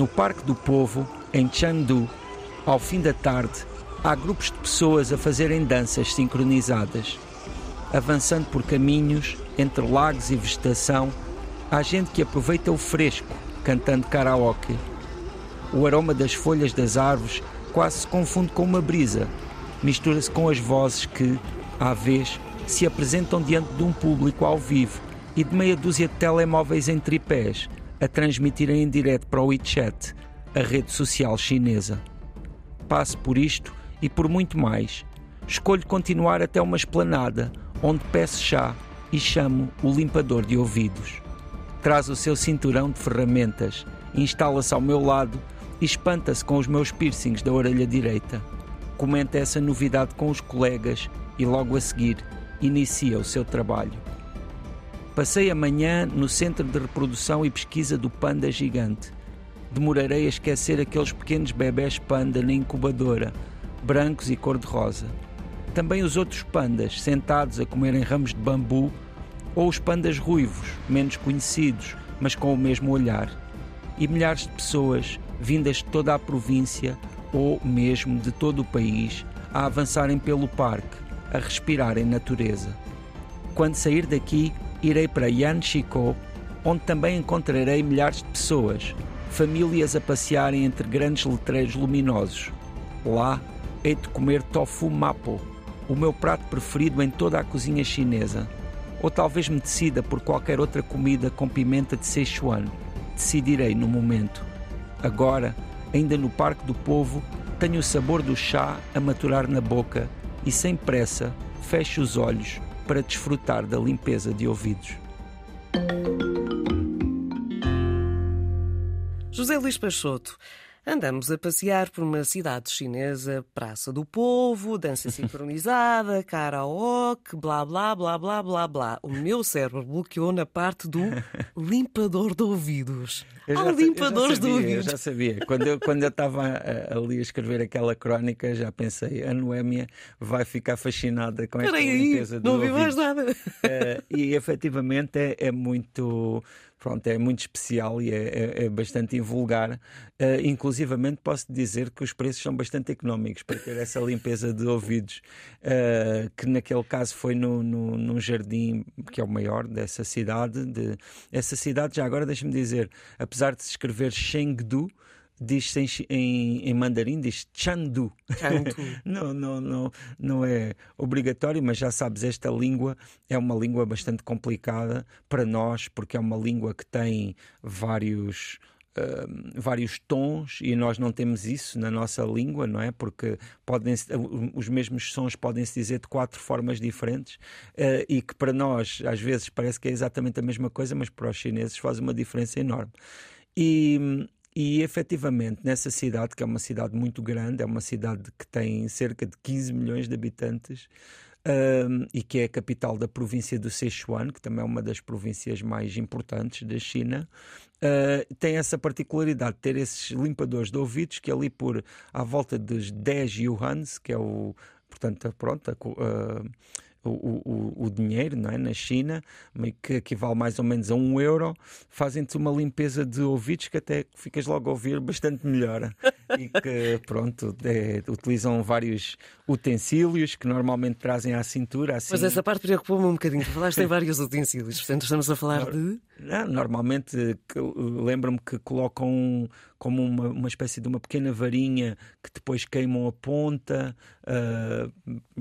No Parque do Povo, em Chengdu, ao fim da tarde, há grupos de pessoas a fazerem danças sincronizadas. Avançando por caminhos, entre lagos e vegetação, há gente que aproveita o fresco, cantando karaoke. O aroma das folhas das árvores quase se confunde com uma brisa, mistura-se com as vozes que, à vez, se apresentam diante de um público ao vivo e de meia dúzia de telemóveis em tripés a transmitirem em direto para o WeChat, a rede social chinesa. Passo por isto e por muito mais. Escolho continuar até uma esplanada, onde peço chá e chamo o limpador de ouvidos. Traz o seu cinturão de ferramentas, instala-se ao meu lado e espanta-se com os meus piercings da orelha direita. Comenta essa novidade com os colegas e logo a seguir inicia o seu trabalho. Passei a manhã no Centro de Reprodução e Pesquisa do Panda Gigante. Demorarei a esquecer aqueles pequenos bebés panda na incubadora, brancos e cor-de-rosa. Também os outros pandas sentados a comerem ramos de bambu, ou os pandas ruivos, menos conhecidos, mas com o mesmo olhar. E milhares de pessoas, vindas de toda a província ou mesmo de todo o país, a avançarem pelo parque, a respirarem natureza. Quando sair daqui, irei para Yanchiko, onde também encontrarei milhares de pessoas, famílias a passearem entre grandes letreiros luminosos. Lá, hei de comer tofu mapo, o meu prato preferido em toda a cozinha chinesa. Ou talvez me decida por qualquer outra comida com pimenta de Sichuan. Decidirei no momento. Agora, ainda no Parque do Povo, tenho o sabor do chá a maturar na boca e, sem pressa, fecho os olhos para desfrutar da limpeza de ouvidos. José Luís Peixoto, andamos a passear por uma cidade chinesa, Praça do Povo, dança sincronizada, karaoke, blá blá blá blá blá blá. O meu cérebro bloqueou na parte do limpador de ouvidos. Há já, limpadores sabia, de ouvidos. Eu já sabia. Quando eu, quando eu estava a- ali a escrever aquela crónica, já pensei, a Noémia vai ficar fascinada com esta Espera aí, limpeza de não ouvi mais ouvidos. nada. Eh, e efetivamente é, é muito pronto, é muito especial e é, é- é bastante invulgar. Eh, inclusivamente posso dizer que os preços são bastante económicos para ter essa limpeza de ouvidos, eh, que naquele caso foi no, no, num jardim que é o maior dessa cidade. De, essa cidade, já agora deixa-me dizer, apesar de se escrever Chengdu, diz-se em, em, em mandarim, diz Chandu. Não, não, não, não é obrigatório, mas já sabes, esta língua é uma língua bastante complicada para nós, porque é uma língua que tem vários. hum, vários tons e nós não temos isso na nossa língua, não é? Porque podem os mesmos sons podem se dizer de quatro formas diferentes eh, e que para nós às vezes parece que é exatamente a mesma coisa, mas para os chineses faz uma diferença enorme. E, e efetivamente, nessa cidade, que é uma cidade muito grande, é uma cidade que tem cerca de 15 milhões de habitantes hum, e que é a capital da província do Sichuan, que também é uma das províncias mais importantes da China, uh, tem essa particularidade de ter esses limpadores de ouvidos que ali por à volta dos 10 yuans, que é o. Portanto, pronto, a uh, o, o, o dinheiro não é? na China, que equivale mais ou menos a um euro, fazem-te uma limpeza de ouvidos que até ficas logo a ouvir bastante melhor. e que, pronto, é, utilizam vários utensílios que normalmente trazem à cintura. Assim, Mas essa parte preocupou-me um bocadinho. Tu falaste em vários utensílios, portanto estamos a falar de. Não, normalmente lembro-me que colocam como uma, uma espécie de uma pequena varinha que depois queimam a ponta. ah,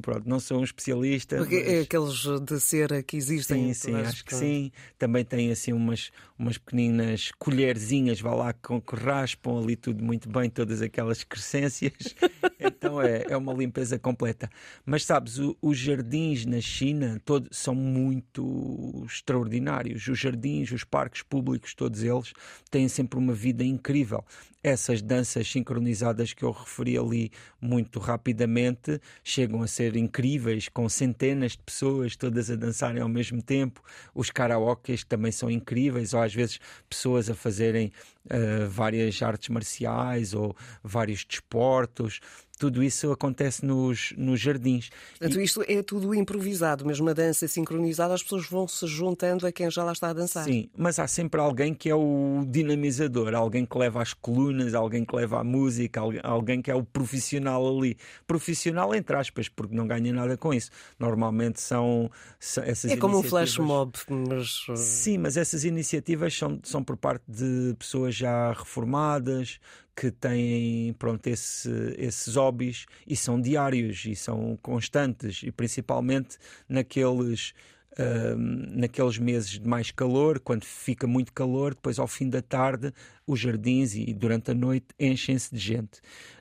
pronto, não sou um especialista. Porque é mas- aqueles de cera que existem. Sim, sim, acho que sim. Também tem assim umas, umas pequeninas colherzinhas, vá lá, com, que raspam ali tudo muito bem, todas aquelas crescências. então é, é uma limpeza completa. Mas sabes, o- os jardins na China todo, são muito extraordinários. Os jardins, os parques públicos, todos eles, têm sempre uma vida incrível. Essas danças sincronizadas que eu referi ali muito rapidamente chegam a ser incríveis, com centenas de pessoas todas a dançarem ao mesmo tempo. Os karaokes também são incríveis, ou às vezes pessoas a fazerem uh, várias artes marciais ou vários desportos tudo isso acontece nos, nos jardins. Portanto, isto é tudo improvisado, mesmo a dança sincronizada, as pessoas vão se juntando a quem já lá está a dançar. Sim, mas há sempre alguém que é o dinamizador, alguém que leva as colunas, alguém que leva a música, alguém que é o profissional ali. Profissional, entre aspas, porque não ganha nada com isso. Normalmente são, são essas É como um flash mob. Mas... Uh, Sim, mas essas iniciativas são, são por parte de pessoas já reformadas, que têm pronto, esse, esses hobbies e são diários e são constantes e principalmente naqueles uh, naqueles meses de mais calor, quando fica muito calor, depois ao fim da tarde os jardins e durante a noite enchem-se de gente.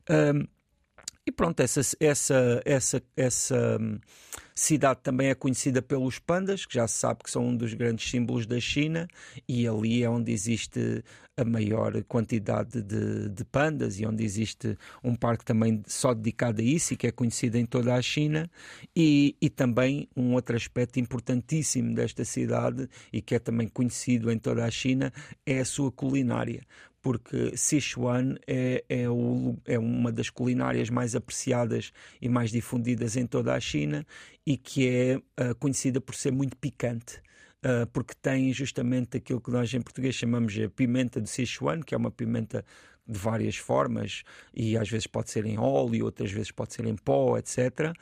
Uh, e pronto, essa, essa, essa, essa cidade também é conhecida pelos pandas, que já se sabe que são um dos grandes símbolos da China, e ali é onde existe a maior quantidade de, de pandas e onde existe um parque também só dedicado a isso e que é conhecido em toda a China. E, e também um outro aspecto importantíssimo desta cidade e que é também conhecido em toda a China é a sua culinária porque Sichuan é, é, o, é, uma das culinárias mais apreciadas e mais difundidas em toda a China e que é uh, conhecida por ser muito picante. Uh, porque tem justamente aquilo que nós em português chamamos de pimenta de Sichuan, que é uma pimenta de várias formas e às vezes pode ser em óleo, outras vezes pode ser em pó, etc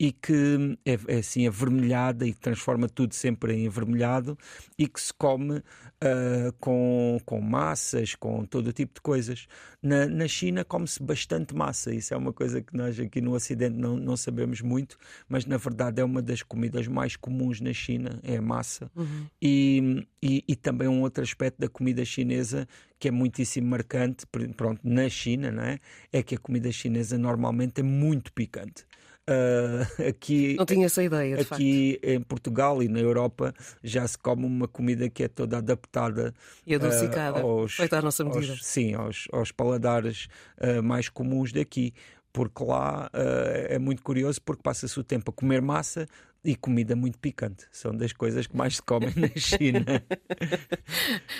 e que é, é assim avermelhada e transforma tudo sempre em avermelhado e que se come uh, com, com massas, com todo tipo de coisas. Na, na China come-se bastante massa, isso é uma coisa que nós aqui no Ocidente não, não sabemos muito, mas na verdade é uma das comidas mais comuns na China, é a massa. Uhum. E, e, e também um outro aspecto da comida chinesa que é muitíssimo marcante, pronto, na China, não é? É que a comida chinesa normalmente é muito picante. Uh, aqui, Não tinha essa ideia, de Aqui facto. em Portugal e na Europa já se come uma comida que é toda adaptada e adocicada, uh, aos, feita à nossa medida. Aos, sim, aos, aos paladares uh, mais comuns daqui porque lá uh, é muito curioso porque passa-se o tempo a comer massa e comida muito picante. São das coisas que mais se comem na China.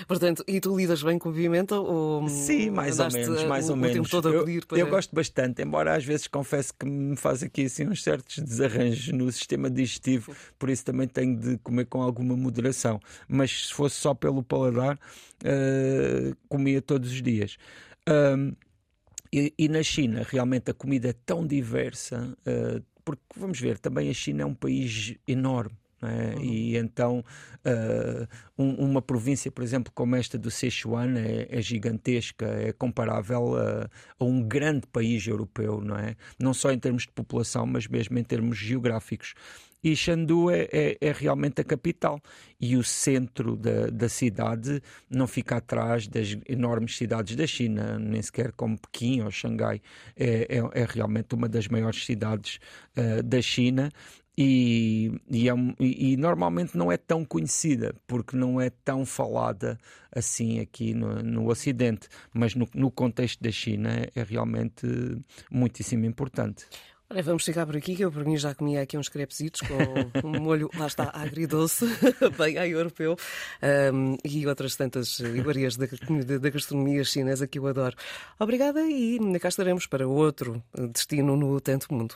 Portanto, e tu lidas bem com pimenta? Ou Sim, mais ou menos, mais o, ou menos. eu, para... eu gosto bastante, embora às vezes confesso que me faz aqui assim uns certos desarranjos no sistema digestivo, por isso também tenho de comer com alguma moderação. Mas se fosse só pelo paladar, uh, comia todos os dias. Um, e, e, na China, realmente a comida é tão diversa, uh, porque vamos ver, também a China é um país enorme. É? Uhum. E então, uh, um, uma província, por exemplo, como esta do Sichuan, é, é gigantesca, é comparável a, a, um grande país europeu, não é? Não só em termos de população, mas mesmo em termos geográficos e Chengdu é, é, é, realmente a capital. E o centro da, da cidade não fica atrás das enormes cidades da China, nem sequer como Pequim ou Xangai. É, é, é realmente uma das maiores cidades uh, da China. E, e, é, e, normalmente não é tão conhecida, porque não é tão falada assim aqui no, no Ocidente, mas no, no contexto da China é realmente muitíssimo importante. Olha, vamos chegar por aqui, que eu por mim já comia aqui uns crepezitos com um molho, lá está, agridoce, bem aí europeu, um, e outras tantas iguarias da, da gastronomia chinesa que eu adoro. Obrigada e cá estaremos para outro destino no Tanto Mundo.